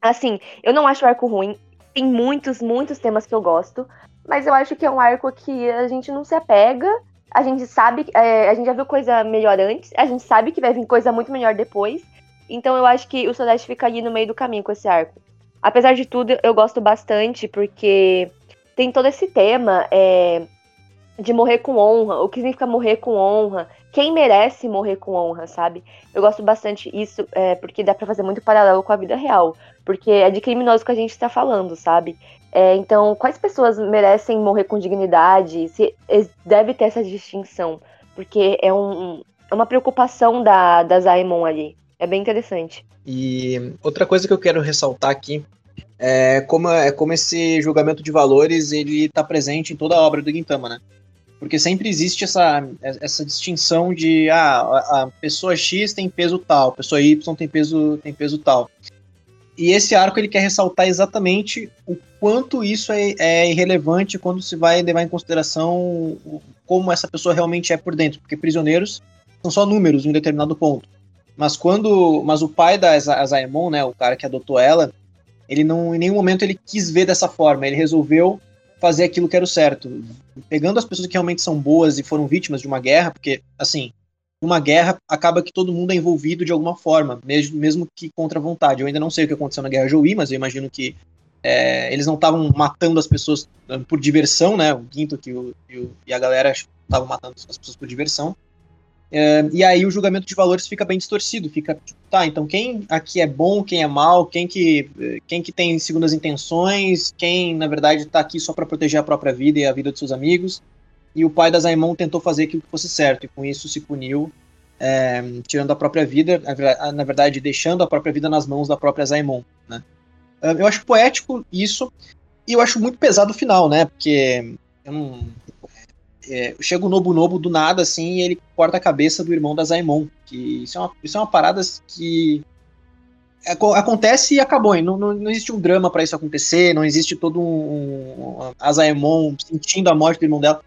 Assim, eu não acho o arco ruim. Tem muitos, muitos temas que eu gosto. Mas eu acho que é um arco que a gente não se apega. A gente sabe, é, a gente já viu coisa melhor antes. A gente sabe que vai vir coisa muito melhor depois. Então eu acho que o Celeste fica ali no meio do caminho com esse arco. Apesar de tudo, eu gosto bastante, porque tem todo esse tema é, de morrer com honra, o que significa morrer com honra, quem merece morrer com honra, sabe? Eu gosto bastante isso, é, porque dá pra fazer muito paralelo com a vida real. Porque é de criminosos que a gente está falando, sabe? É, então, quais pessoas merecem morrer com dignidade? Se deve ter essa distinção, porque é, um, é uma preocupação da, da Zaimon ali. É bem interessante. E outra coisa que eu quero ressaltar aqui, é como, é como esse julgamento de valores ele tá presente em toda a obra do Gintama, né? Porque sempre existe essa, essa distinção de ah, a, pessoa X tem peso tal, pessoa Y tem peso, tem peso tal. E esse arco ele quer ressaltar exatamente o quanto isso é, é irrelevante quando se vai levar em consideração como essa pessoa realmente é por dentro, porque prisioneiros são só números em um determinado ponto. Mas quando, mas o pai da Azaemon, né, o cara que adotou ela, ele não em nenhum momento ele quis ver dessa forma, ele resolveu fazer aquilo que era o certo, pegando as pessoas que realmente são boas e foram vítimas de uma guerra, porque assim, numa guerra acaba que todo mundo é envolvido de alguma forma, mesmo, mesmo que contra a vontade. Eu ainda não sei o que aconteceu na Guerra Jouí, mas eu imagino que é, eles não estavam matando as pessoas eh, por diversão, né? O Guinto que o- e a galera estavam matando as pessoas por diversão. É, e aí o julgamento de valores fica bem distorcido, fica tipo, tá, então quem aqui é bom, quem é mal, quem que, quem que tem segundas intenções, quem na verdade tá aqui só para proteger a própria vida e a vida de seus amigos. E o pai da Zaimon tentou fazer aquilo que fosse certo, e com isso se puniu, é, tirando a própria vida, na ver- na verdade, deixando a própria vida nas mãos da própria Zaimon, né? Eu acho poético isso, e eu acho muito pesado o final, né? Porque eu não, é, chega o Nobu Nobu do nada, assim, e ele corta a cabeça do irmão da Zaimon. Que isso é uma, isso é uma parada que aco- acontece e acabou. hein? Não, não, não existe um drama pra isso acontecer, não existe todo um, um a Zaemon sentindo a morte do irmão dela.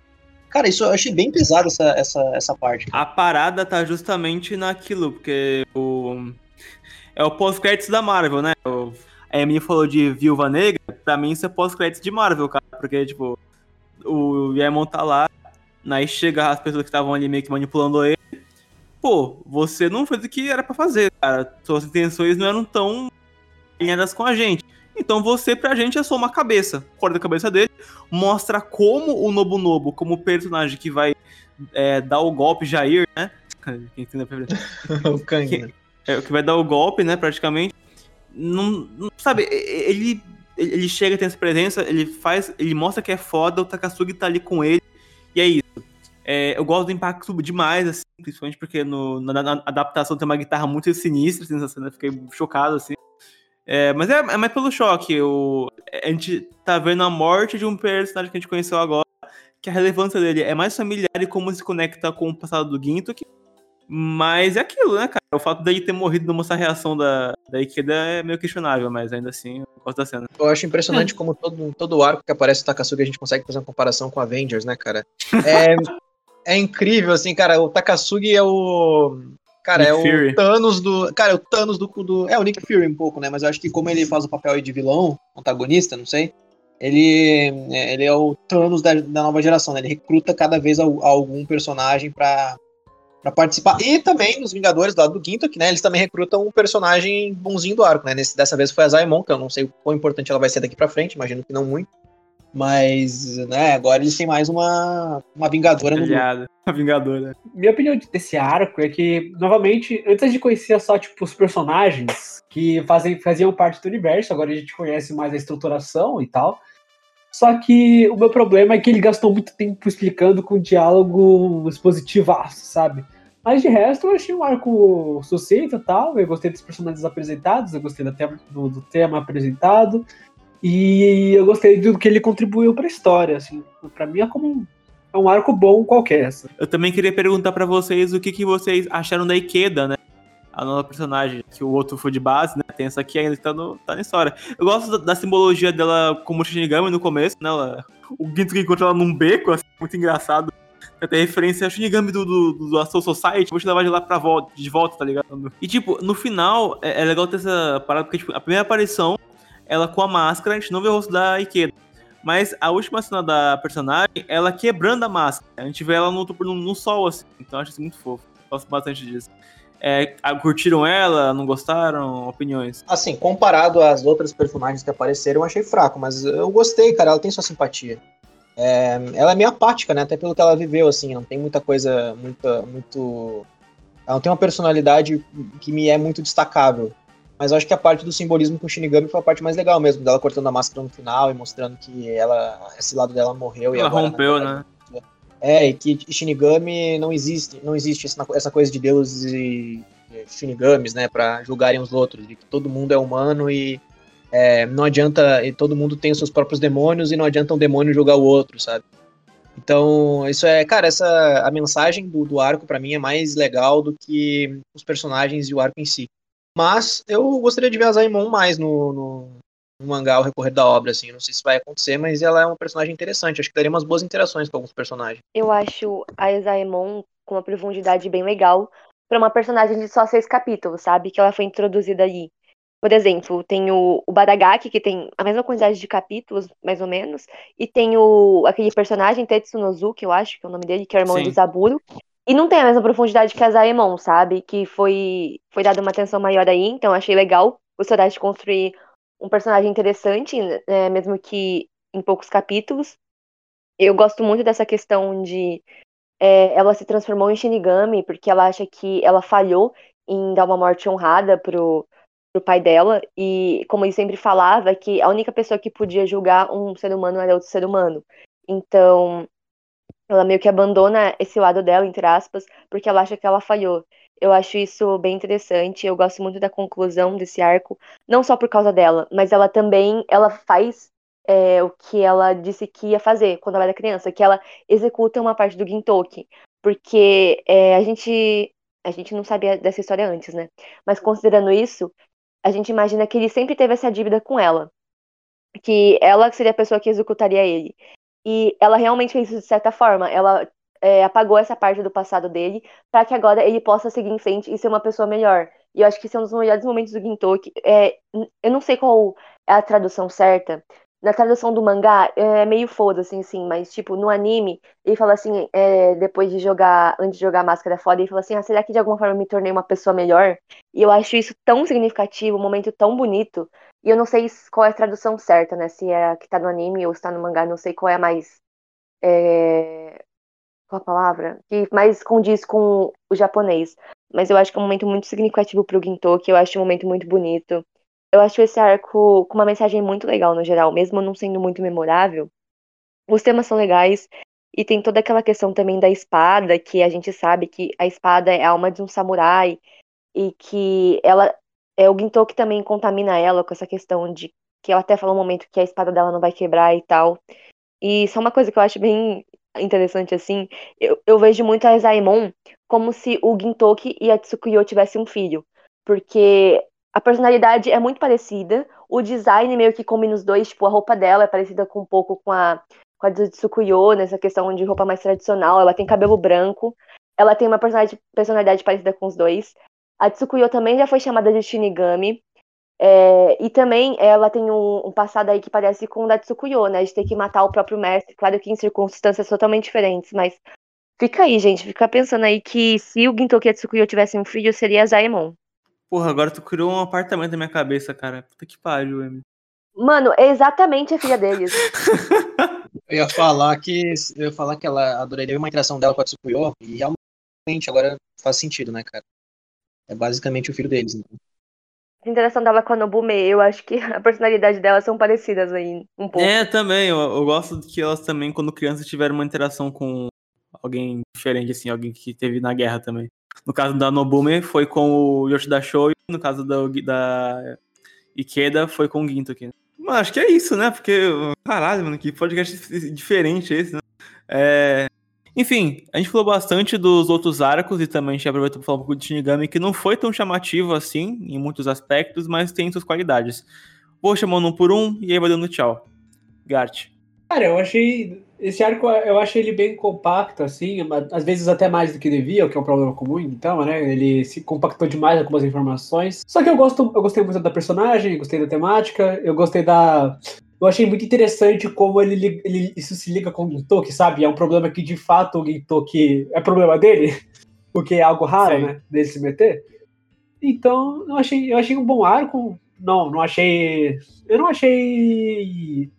Cara, isso eu achei bem pesado essa, essa, essa parte. A parada tá justamente naquilo, porque o. É o pós-créditos da Marvel, né? O... A Emily falou de Viúva Negra, pra mim isso é pós-créditos de Marvel, cara. Porque, tipo, o Yaemon tá lá, aí chega as pessoas que estavam ali meio que manipulando ele. Pô, você não fez o que era pra fazer, cara. Suas intenções não eram tão alinhadas com a gente. Então você, pra gente, é só uma cabeça. Corta a cabeça dele, mostra como o Nobunobu, como personagem que vai é, dar o golpe Jair, né? Quem entendeu a o Kang, né? é, o que vai dar o golpe, né, praticamente. Não, não- sabe, ele ele chega, tem essa presença, ele faz, ele mostra que é foda, o Takasugi tá ali com ele, e é isso. É, eu gosto do impacto demais, assim, principalmente porque no, na, na adaptação tem uma guitarra muito sinistra, assim, nessa cena, fiquei chocado, assim. É, mas é, é mais pelo choque, o, a gente tá vendo a morte de um personagem que a gente conheceu agora, que a relevância dele é mais familiar e como se conecta com o passado do Ginto, que mas é aquilo, né, cara? O fato dele ter morrido não mostrar a reação da, da Ikeda é meio questionável, mas ainda assim eu gosto da cena. Eu acho impressionante como todo, todo arco que aparece o Takasugi a gente consegue fazer uma comparação com Avengers, né, cara? É, é incrível, assim, cara. O Takasugi é o. Cara, Nick é Fury. o Thanos do. Cara, é o Thanos do, do. É o Nick Fury um pouco, né? Mas eu acho que como ele faz o papel de vilão, antagonista, não sei. Ele, é, ele é o Thanos da, da nova geração, né? Ele recruta cada vez al- algum personagem pra, pra participar. E também nos Vingadores, do lado do Ginto, que né, eles também recrutam um personagem bonzinho do arco, né? Nesse, dessa vez foi a Zaimon, que eu não sei o quão importante ela vai ser daqui pra frente, imagino que não muito. Mas, né, agora eles têm mais uma, uma Vingadora no grupo. Aliado. A Vingadora. Minha opinião desse arco é que, novamente, antes de conhecer só, tipo, os personagens que fazem, faziam parte do universo, agora a gente conhece mais a estruturação e tal. Só que o meu problema é que ele gastou muito tempo explicando com diálogo expositivaço, sabe? Mas de resto, eu achei um arco sucinto e tal. Eu gostei dos personagens apresentados, eu gostei do tema, do, do tema apresentado. E eu gostei do que ele contribuiu pra história, assim. Pra mim é como um, é um arco bom qualquer, assim. Eu também queria perguntar pra vocês o que, que vocês acharam da Ikeda, né? A nova personagem, que o outro foi de base, né? Tem essa aqui ainda que tá, no, tá na história. Eu gosto da, da simbologia dela como Shinigami no começo, né? Ela, o Ginto que encontra ela num beco, assim, muito engraçado. Até referência a Shinigami do, do, do, Society, vou te levar de lá pra volta, de volta, tá ligado? E, tipo, no final, é, é legal ter essa parada, porque, tipo, a primeira aparição, ela com a máscara, a gente não vê o rosto da Ikeda. Mas a última cena da personagem, ela quebrando a máscara. A gente vê ela no, no, no sol, assim. Então acho isso muito fofo. Gosto bastante disso. É, curtiram ela? Não gostaram? Opiniões? Assim, comparado às outras personagens que apareceram, eu achei fraco, mas eu gostei, cara. Ela tem sua simpatia. É, ela é meio apática, né? Até pelo que ela viveu, assim. Não tem muita coisa, muita, muito. Ela não tem uma personalidade que me é muito destacável. Mas acho que a parte do simbolismo com o Shinigami foi a parte mais legal mesmo, dela cortando a máscara no final e mostrando que ela, esse lado dela morreu e Ela agora, na rompeu, verdade, né? É, e que Shinigami não existe, não existe essa, coisa de deuses e e Shinigamis, né, para julgarem os outros, de que todo mundo é humano e É, não adianta, e todo mundo tem os seus próprios demônios e não adianta um demônio jogar o outro, sabe? Então, isso é, cara, essa a mensagem do, do arco para mim é mais legal do que os personagens e o arco em si. Mas eu gostaria de ver a Zaimon mais no, no, no mangá, o recorrer da obra, assim. Não sei se vai acontecer, mas ela é uma personagem interessante. Acho que daria umas boas interações com alguns personagens. Eu acho a Esaemon com uma profundidade bem legal pra uma personagem de só seis capítulos, sabe? Que ela foi introduzida ali. Por exemplo, tem o, o Badagaki, que tem a mesma quantidade de capítulos, mais ou menos, e tem o aquele personagem, Tetsunozu, eu acho que é o nome dele, que é o irmão Sim. do Zaburo. E não tem a mesma profundidade que a Zaemon, sabe? Que foi, foi dada uma atenção maior aí, então achei legal o Sodashi construir um personagem interessante, né, mesmo que em poucos capítulos. Eu gosto muito dessa questão de é, ela se transformou em Shinigami porque ela acha que ela falhou em dar uma morte honrada pro, pro pai dela. E como ele sempre falava, que a única pessoa que podia julgar um ser humano era outro ser humano. Então, ela meio que abandona esse lado dela, entre aspas, porque ela acha que ela falhou. Eu acho isso bem interessante. Eu gosto muito da conclusão desse arco, não só por causa dela, mas ela também ela faz é, o que ela disse que ia fazer quando ela era criança, que ela executa uma parte do Gintoki, porque é, a gente a gente não sabia dessa história antes, né? Mas considerando isso, a gente imagina que ele sempre teve essa dívida com ela, que ela seria a pessoa que executaria ele. E ela realmente fez isso de certa forma. Ela é, apagou essa parte do passado dele para que agora ele possa seguir em frente e ser uma pessoa melhor. E eu acho que esse é um dos melhores momentos do Gintoki. É, eu não sei qual é a tradução certa. Na tradução do mangá é meio foda-se, assim, mas tipo, no anime, ele fala assim, é, depois de jogar, antes de jogar a máscara fora, ele fala assim, ah, será que de alguma forma eu me tornei uma pessoa melhor? E eu acho isso tão significativo, um momento tão bonito. E eu não sei qual é a tradução certa, né? Se é a que tá no anime ou se tá no mangá, não sei qual é a mais. É... Qual a palavra? Que mais condiz com o japonês. Mas eu acho que é um momento muito significativo pro Gintoki, eu acho um momento muito bonito. Eu acho esse arco com uma mensagem muito legal no geral, mesmo não sendo muito memorável. Os temas são legais e tem toda aquela questão também da espada, que a gente sabe que a espada é a alma de um samurai e que ela é o Gintoki também contamina ela com essa questão de que ela até fala um momento que a espada dela não vai quebrar e tal. E isso é uma coisa que eu acho bem interessante assim. Eu, eu vejo muito a Esaemon como se o Gintoki e a Tsukuyo tivessem um filho, porque a personalidade é muito parecida, o design meio que combina os dois, tipo, a roupa dela é parecida com um pouco com a, com a Tsukuyo, nessa questão de roupa mais tradicional, ela tem cabelo branco, ela tem uma personalidade, personalidade parecida com os dois. A Tsukuyo também já foi chamada de Shinigami, é, e também ela tem um, um, passado aí que parece com o da Tsukuyo, né, de ter que matar o próprio mestre, claro que em circunstâncias totalmente diferentes, mas fica aí, gente, fica pensando aí que se o Gintoki e a Tsukuyo tivessem um filho, seria Zaemon. Porra, agora tu criou um apartamento na minha cabeça, cara. Puta que pariu, Emily. Mano, é exatamente a filha deles. eu ia falar que eu ia falar que ela adoraria uma interação dela com a Tsukuyo e realmente agora faz sentido, né, cara? É basicamente o filho deles. Né? A interação dela com a Nobume, eu acho que a personalidade delas são parecidas aí, um pouco. É, também. Eu, eu gosto que elas também, quando crianças, tiveram uma interação com alguém diferente, assim, alguém que teve na guerra também. No caso da Nobume, foi com o Yoshida Shoei. No caso da, da Ikeda, foi com o aqui. Mas acho que é isso, né? Porque, caralho, mano, que podcast diferente esse, né? É... Enfim, a gente falou bastante dos outros arcos e também a gente aproveitou para falar um pouco de Shinigami, que não foi tão chamativo assim, em muitos aspectos, mas tem suas qualidades. Vou chamando um por um e aí vai dando tchau. Gart. Cara, eu achei. Esse arco eu achei ele bem compacto, assim, às vezes até mais do que devia, o que é um problema comum, então, né? Ele se compactou demais algumas informações. Só que eu gosto, eu gostei muito da personagem, gostei da temática, eu gostei da. Eu achei muito interessante como ele, ele isso se liga com o Gintoki, sabe? É um problema que de fato o Gintoki é problema dele, porque é algo raro, Sim. né? Dele se meter. Então, eu achei, eu achei um bom arco. Não, não achei. Eu não achei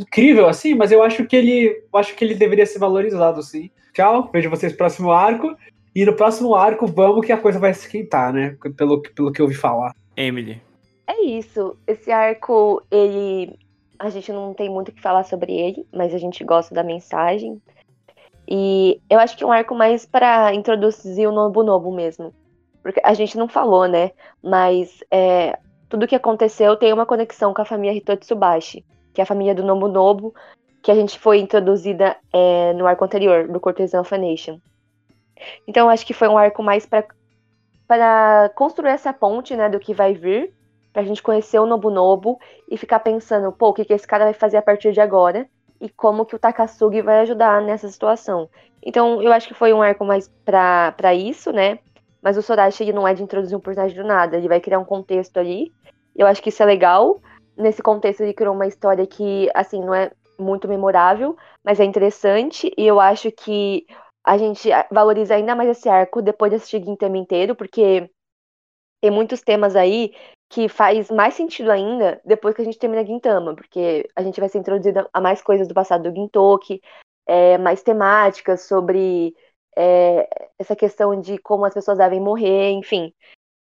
incrível assim, mas eu acho que ele, acho que ele deveria ser valorizado sim. Tchau, vejo vocês no próximo arco. E no próximo arco, vamos que a coisa vai esquentar, né? Pelo, pelo que eu ouvi falar. Emily. É isso. Esse arco, ele. A gente não tem muito o que falar sobre ele, mas a gente gosta da mensagem. E eu acho que é um arco mais para introduzir o Nobu Nobu mesmo. Porque a gente não falou, né? Mas é, tudo que aconteceu tem uma conexão com a família Hitotsubashi, que é a família do Nobunobu, que a gente foi introduzida é, no arco anterior, do Cortesão Fanation. Então eu acho que foi um arco mais para construir essa ponte, né, do que vai vir, pra gente conhecer o Nobunobu e ficar pensando, pô, o que, que esse cara vai fazer a partir de agora e como que o Takasugi vai ajudar nessa situação. Então, eu acho que foi um arco mais pra isso, né? Mas o Sorachi ele não é de introduzir um personagem do nada, ele vai criar um contexto ali. Eu acho que isso é legal. Nesse contexto, ele criou uma história que, assim, não é muito memorável, mas é interessante. E eu acho que a gente valoriza ainda mais esse arco depois de assistir Gintama inteiro, porque tem muitos temas aí que faz mais sentido ainda depois que a gente termina Gintama, porque a gente vai ser introduzido a mais coisas do passado do Gintoki, é, mais temáticas sobre é, essa questão de como as pessoas devem morrer, enfim.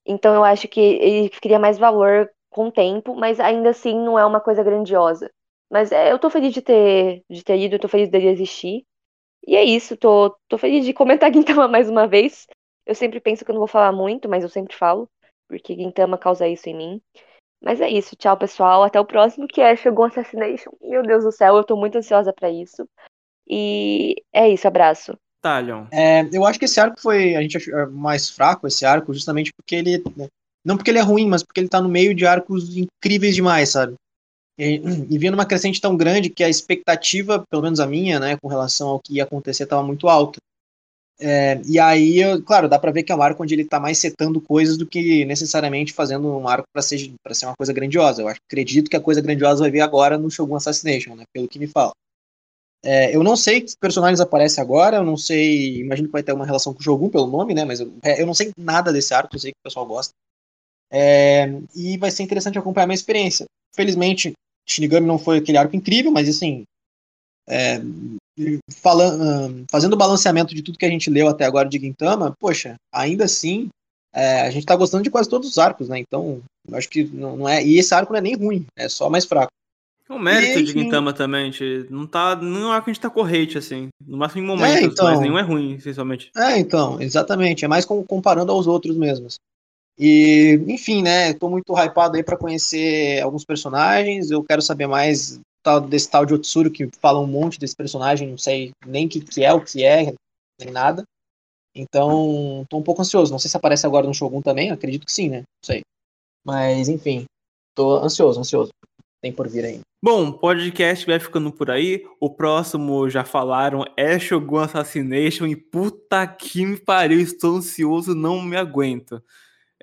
Então eu acho que ele cria mais valor com o tempo, mas ainda assim não é uma coisa grandiosa. Mas é, eu tô feliz de ter, de ter ido, tô feliz dele existir. E é isso, tô, tô feliz de comentar Gintama mais uma vez. Eu sempre penso que eu não vou falar muito, mas eu sempre falo porque Gintama causa isso em mim. Mas é isso, tchau pessoal, até o próximo que é Shogun Assassination. Meu Deus do céu, eu tô muito ansiosa para isso. E é isso, abraço. Talion. É, eu acho que esse arco foi, a gente achou mais fraco, esse arco, justamente porque ele, não porque ele é ruim, mas porque ele tá no meio de arcos incríveis demais, sabe? E, e vindo uma crescente tão grande que a expectativa, pelo menos a minha, né, com relação ao que ia acontecer, tava muito alta. É, e aí, claro, dá pra ver que é um arco onde ele tá mais setando coisas do que necessariamente fazendo um arco para ser, pra ser uma coisa grandiosa. Eu acredito que a coisa grandiosa vai vir agora no Shogun Assassination, né? Pelo que me fala. É, eu não sei que personagens aparecem agora, eu não sei. Imagino que vai ter uma relação com o Shogun pelo nome, né? Mas eu, é, eu não sei nada desse arco, eu sei que o pessoal gosta. É, e vai ser interessante acompanhar a minha experiência. Felizmente, Shinigami não foi aquele arco incrível, mas assim. É, falando, fazendo o balanceamento de tudo que a gente leu até agora de Gintama, poxa, ainda assim, é, a gente tá gostando de quase todos os arcos, né? Então, acho que não, não, é. E esse arco não é nem ruim, é só mais fraco. É um mérito e, de Gintama também, gente. Não tá. Não é que a gente tá corrente, assim. No máximo em momentos, é, então, mas nenhum é ruim, essencialmente. É, então, exatamente. É mais com, comparando aos outros mesmos. E, enfim, né? Tô muito hypado aí para conhecer alguns personagens. Eu quero saber mais tal, desse tal de Otsuru que fala um monte desse personagem, não sei nem o que, que é, o que é, nem nada. Então, tô um pouco ansioso. Não sei se aparece agora no Shogun também, acredito que sim, né? Não sei. Mas, enfim, tô ansioso, ansioso. Tem por vir ainda. Bom, podcast vai ficando por aí. O próximo, já falaram, é Shogun Assassination. E puta que me pariu, estou ansioso, não me aguento.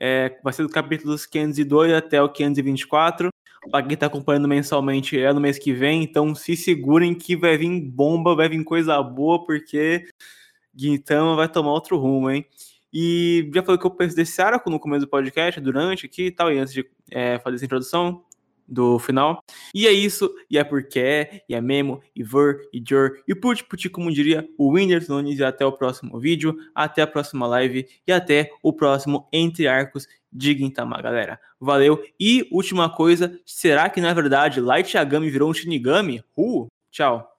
É, vai ser do capítulos 502 até o 524. Pra quem tá acompanhando mensalmente é no mês que vem, então se segurem que vai vir bomba, vai vir coisa boa, porque Guintama vai tomar outro rumo, hein? E já falei que eu penso desse arco no começo do podcast, durante aqui e tal, e antes de é, fazer essa introdução do final. E é isso, e é porque é, e é Memo, e Ver, e Jor, e Put Put, como diria o Whindersson Nunes, e até o próximo vídeo, até a próxima live, e até o próximo Entre Arcos de Gintama, galera. Valeu, e última coisa, será que na verdade Light Yagami virou um Shinigami? Uh, tchau.